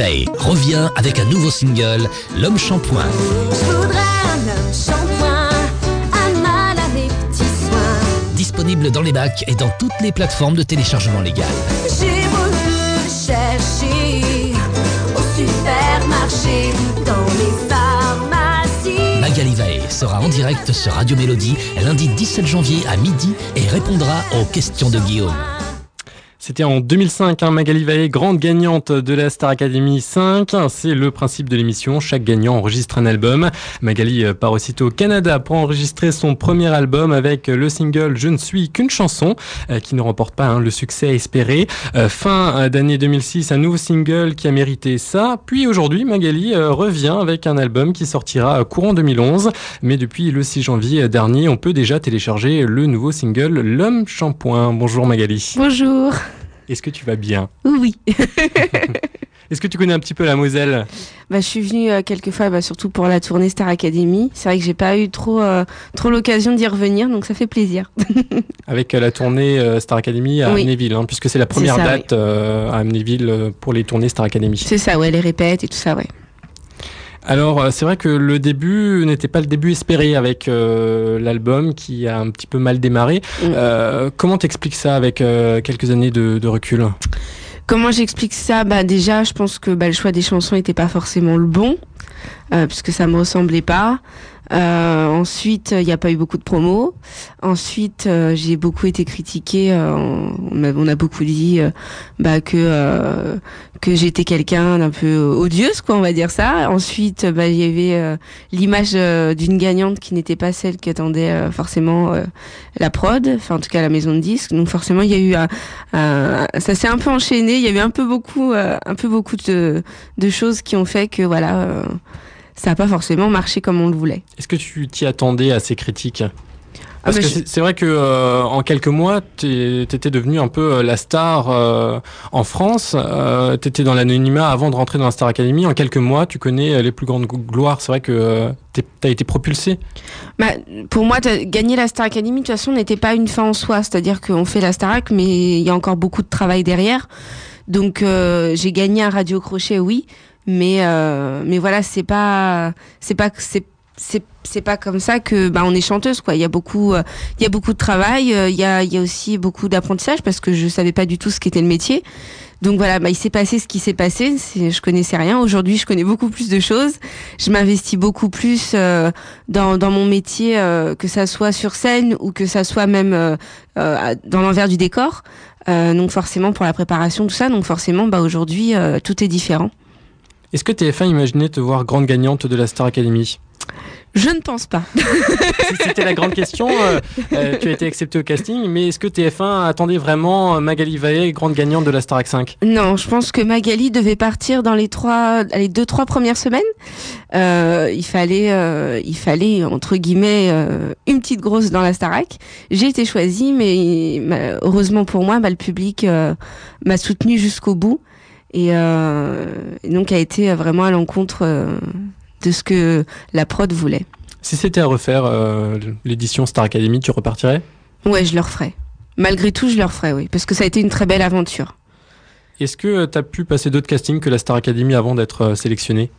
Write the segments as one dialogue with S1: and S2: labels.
S1: Veil revient avec un nouveau single, L'homme shampoing.
S2: Je voudrais un homme shampoing, un mal à mes petits soins.
S1: Disponible dans les bacs et dans toutes les plateformes de téléchargement légal.
S2: J'ai voulu chercher au supermarché, dans les pharmacies.
S1: Magali Vae sera en direct sur Radio Mélodie lundi 17 janvier à midi et répondra aux questions de Guillaume.
S3: C'était en 2005, hein, Magali Valle, grande gagnante de la Star Academy 5. C'est le principe de l'émission. Chaque gagnant enregistre un album. Magali euh, part aussitôt au Canada pour enregistrer son premier album avec le single Je ne suis qu'une chanson, euh, qui ne remporte pas hein, le succès espéré. Euh, fin d'année 2006, un nouveau single qui a mérité ça. Puis aujourd'hui, Magali revient avec un album qui sortira courant 2011. Mais depuis le 6 janvier dernier, on peut déjà télécharger le nouveau single L'homme shampoing. Bonjour Magali.
S4: Bonjour.
S3: Est-ce que tu vas bien
S4: Oui.
S3: Est-ce que tu connais un petit peu la Moselle
S4: bah, Je suis venue euh, quelques fois, bah, surtout pour la tournée Star Academy. C'est vrai que j'ai pas eu trop, euh, trop l'occasion d'y revenir, donc ça fait plaisir.
S3: Avec euh, la tournée Star Academy à
S4: Oui.
S3: Amnéville, hein, puisque c'est la première
S4: ça,
S3: date à Amnéville pour les tournées Star Academy.
S4: C'est ça, ouais, les répètes et tout ça, ouais.
S3: Alors, euh, c'est vrai que le début n'était pas le début espéré avec euh, l'album qui a un petit peu mal démarré.
S4: Mm.
S3: Euh, comment t'expliques ça avec euh, quelques années de, de recul?
S4: Comment j'explique ça? Bah déjà, je pense que bah, le choix des chansons n'était pas forcément le bon, euh, puisque ça me ressemblait pas. Euh, ensuite, il n'y a pas eu beaucoup de promos. Ensuite, euh, j'ai beaucoup été critiquée. euh, on, a, beaucoup dit euh, bah, que que j'étais quelqu'un d'un peu odieuse, quoi, on va dire ça. Ensuite, bah, il y avait l'image d'une gagnante qui n'était pas celle qu'attendait forcément la prod, enfin en tout cas la maison de disques. Donc forcément, il y a eu un, ça s'est un peu enchaîné. Il y a eu un peu beaucoup, un peu beaucoup de, de choses qui ont fait que voilà, ça n'a pas forcément marché comme on le voulait.
S3: Est-ce que tu t'y attendais à ces critiques? Parce
S4: Ah,
S3: que
S4: bah, je-
S3: c'est- vrai que euh, en quelques mois, t'étais devenue un peu euh, la star euh, en France. Euh, t'étais dans l'anonymat avant de rentrer dans la Star Academy. En quelques mois, tu connais les plus grandes gloires. C'est vrai que t'as été propulsé.
S4: Bah, pour moi, gagner la Star Academy, de toute façon, n'était pas une fin en soi. C'est-à-dire qu'on fait la Starac, mais il y a encore beaucoup de travail derrière. Donc, j'ai gagné un radio crochet, oui, mais euh, mais voilà, c'est pas c'est pas c'est c'est pas comme ça que bah on est chanteuse quoi. Il y a beaucoup euh, il y a beaucoup de travail euh, il y a il y a aussi beaucoup d'apprentissage parce que je savais pas du tout ce qu'était le métier. Donc voilà bah il s'est passé ce qui s'est passé. Je connaissais rien. Aujourd'hui je connais beaucoup plus de choses. Je m'investis beaucoup plus dans dans mon métier que ça soit sur scène ou que ça soit même dans l'envers du décor. Donc forcément pour la préparation tout ça. Donc forcément bah aujourd'hui tout est différent
S3: Est-ce que TF1 imaginait te voir grande gagnante de la Star Academy?
S4: Je ne pense pas
S3: C'était la grande question. euh, euh, tu as été accepté au casting, mais est-ce que TF1 attendait vraiment Magali Valle, grande gagnante de la Star 5
S4: Non, je pense que Magali devait partir dans les trois, les deux trois premières semaines. Euh, il fallait, euh, il fallait entre guillemets une petite grosse dans la Starac. J'ai été choisie, mais heureusement pour moi, bah, le public m'a soutenue jusqu'au bout et, euh, et donc a été vraiment à l'encontre euh, de ce que la prod voulait.
S3: Si c'était à refaire euh, l'édition Star Academy, tu repartirais?
S4: Ouais, je le referai. Malgré tout, je le referai, oui, parce que ça a été une très belle aventure.
S3: Est-ce que tu as pu passer d'autres castings que la Star Academy avant d'être euh, sélectionné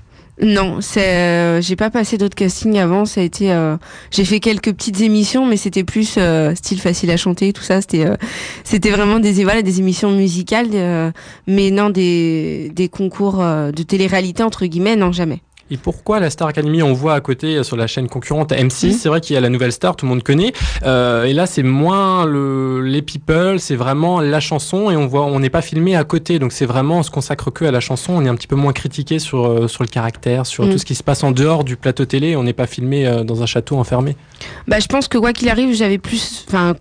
S4: Non, c'est euh, j'ai pas passé d'autres castings avant. Ça a été, euh, j'ai fait quelques petites émissions, mais c'était plus euh, style facile à chanter, tout ça. C'était, euh, c'était vraiment des voilà des émissions musicales, euh, mais non des des concours euh, de télé-réalité entre guillemets, non jamais.
S3: Et pourquoi la Star Academy On voit à côté euh, sur la chaîne concurrente M6,
S4: Mhm.
S3: c'est vrai qu'il y a la nouvelle star, tout le monde connaît. Euh, et là, c'est moins le, les people, c'est vraiment la chanson et on voit, on n'est pas filmé à côté. Donc c'est vraiment, on se consacre que à la chanson. On est un petit peu moins critiqué sur euh, sur le caractère, sur
S4: Mhm.
S3: tout ce qui se passe en dehors du plateau télé. On n'est pas filmé dans un château enfermé.
S4: Bah, je pense que quoi qu'il arrive, j'avais plus, enfin,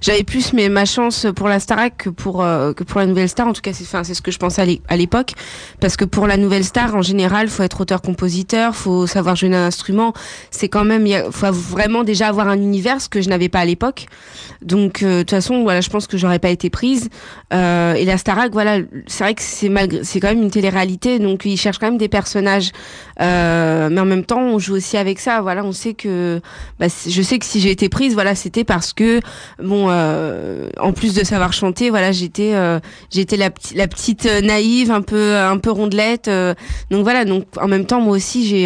S4: j'avais plus mais ma chance pour la Starac que pour euh, que pour la nouvelle star. En tout cas, c'est, enfin, c'est ce que je pensais à l'é- à l'époque, parce que pour la nouvelle star, en général, faut être auteur auteur-compositeur, faut savoir jouer un instrument. C'est quand même, il faut vraiment déjà avoir un univers, que je n'avais pas à l'époque. Donc de toute façon, voilà, je pense que j'aurais pas été prise. et la Starac, voilà, c'est vrai que c'est c'est quand même une télé-réalité, donc ils cherchent quand même des personnages. mais en même temps, on joue aussi avec ça. Voilà, on sait que, bah, je sais que si j'ai été prise, voilà, c'était parce que bon, en plus de savoir chanter, voilà, j'étais j'étais la, la petite naïve, un peu un peu rondelette. donc voilà, donc en même temps, moi aussi, j'ai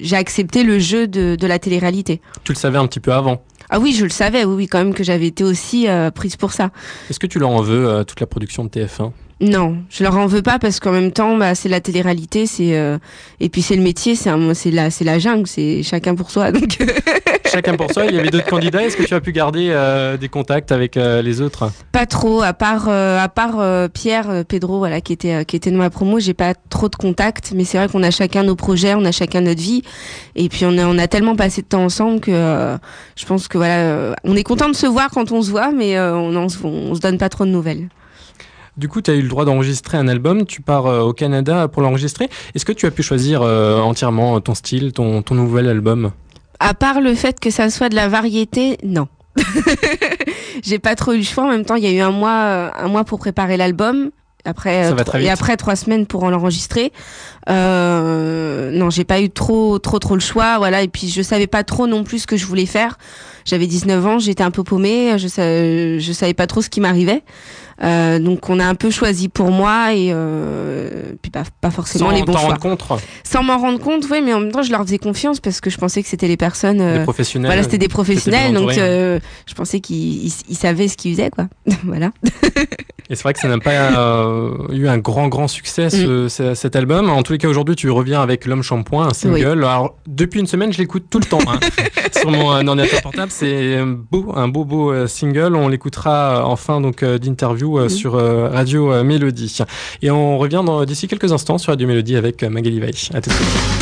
S4: j'ai accepté le jeu de, de la télé-réalité.
S3: Tu le savais un petit peu avant
S4: ah oui, je le savais, oui, oui, quand même que j'avais été aussi prise pour ça.
S3: Est-ce que tu leur en veux à toute la production de TF1
S4: non, je leur en veux pas parce qu'en même temps, bah, c'est la télé-réalité, c'est euh, et puis c'est le métier, c'est c'est la c'est la jungle, c'est chacun pour soi. Donc
S3: chacun pour soi. Il y avait d'autres candidats. Est-ce que tu as pu garder euh, des contacts avec euh, les autres?
S4: Pas trop, à part à part Pierre Pedro, voilà, qui était qui était dans ma promo, j'ai pas trop de contacts. Mais c'est vrai qu'on a chacun nos projets, on a chacun notre vie, et puis on a on a tellement passé de temps ensemble que je pense que voilà, on est content de se voir quand on se voit, mais on, on, on se donne pas trop de nouvelles.
S3: Du coup, tu as eu le droit d'enregistrer un album, tu pars euh, au Canada pour l'enregistrer. Est-ce que tu as pu choisir euh, entièrement ton style, ton, ton nouvel album?
S4: À part le fait que ça soit de la variété, non. J'ai pas trop eu le choix. En même temps, il y a eu un mois, euh, un mois pour préparer l'album. Après, et après trois semaines pour l'enregistrer. Euh, non, j'ai pas eu trop, trop, trop le choix. Voilà. Et puis, je savais pas trop non plus ce que je voulais faire. J'avais 19 ans, j'étais un peu paumée. Je, savais, je savais pas trop ce qui m'arrivait. Euh, donc on a un peu choisi pour moi et euh, puis pas, pas forcément
S3: Sans
S4: les bons choix.
S3: Rendre compte.
S4: Sans m'en rendre compte, oui, mais en même temps je leur faisais confiance parce que je pensais que c'était les personnes.
S3: Euh, des professionnels.
S4: Voilà, c'était des professionnels, donc euh, je pensais qu'ils ils, savaient ce qu'ils faisaient, quoi. voilà.
S3: et c'est vrai que ça n'a pas euh, eu un grand grand succès ce, mm. cet album. En tous les cas aujourd'hui tu reviens avec l'homme shampoing, un single. Alors depuis une semaine je l'écoute tout le temps hein, sur mon ordinateur portable. C'est un beau un beau beau single. On l'écoutera en fin donc d'interview euh, sur euh, Radio euh, Mélodie. Et on revient d'ici quelques instants sur Radio Mélodie avec Magali Veil. À tout de suite.